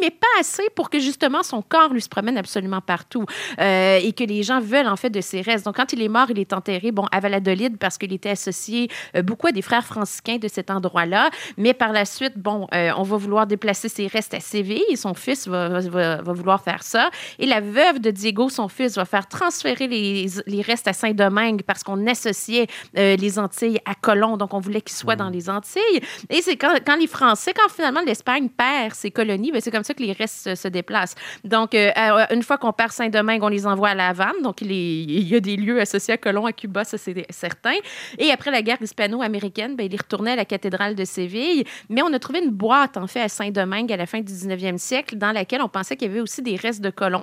mais pas assez pour que justement son corps lui se promène absolument partout euh, et que les gens veulent en fait de ses restes. Donc quand il est mort, il est enterré bon à Valladolid parce qu'il était associé euh, beaucoup à des frères franciscains de cet endroit-là. Mais par la suite, bon, euh, on va vouloir déplacer ses restes à Séville et son fils va, va, va, vouloir faire ça. Et la veuve de Diego, son fils, va faire transférer les, les restes à Saint-Domingue parce qu'on associait les Antilles à Colomb. Donc on voulait qu'il soit dans mmh. les Antilles. Et c'est quand, quand, les Français, quand finalement l'Espagne perd ses colonies, ben, c'est comme ça que les restes se, déplacent. Donc, euh, euh, une fois qu'on perd Saint-Domingue, on les envoie à La Havane. Donc, il, y a des lieux associés à Colomb, à Cuba, ça c'est certain. Et après la guerre hispano-américaine, ben, il à la cathédrale de Séville. Mais on a trouvé une boîte, en fait, à Saint-Domingue à la fin du 19e siècle, dans laquelle on pensait qu'il y avait aussi des restes de Colomb.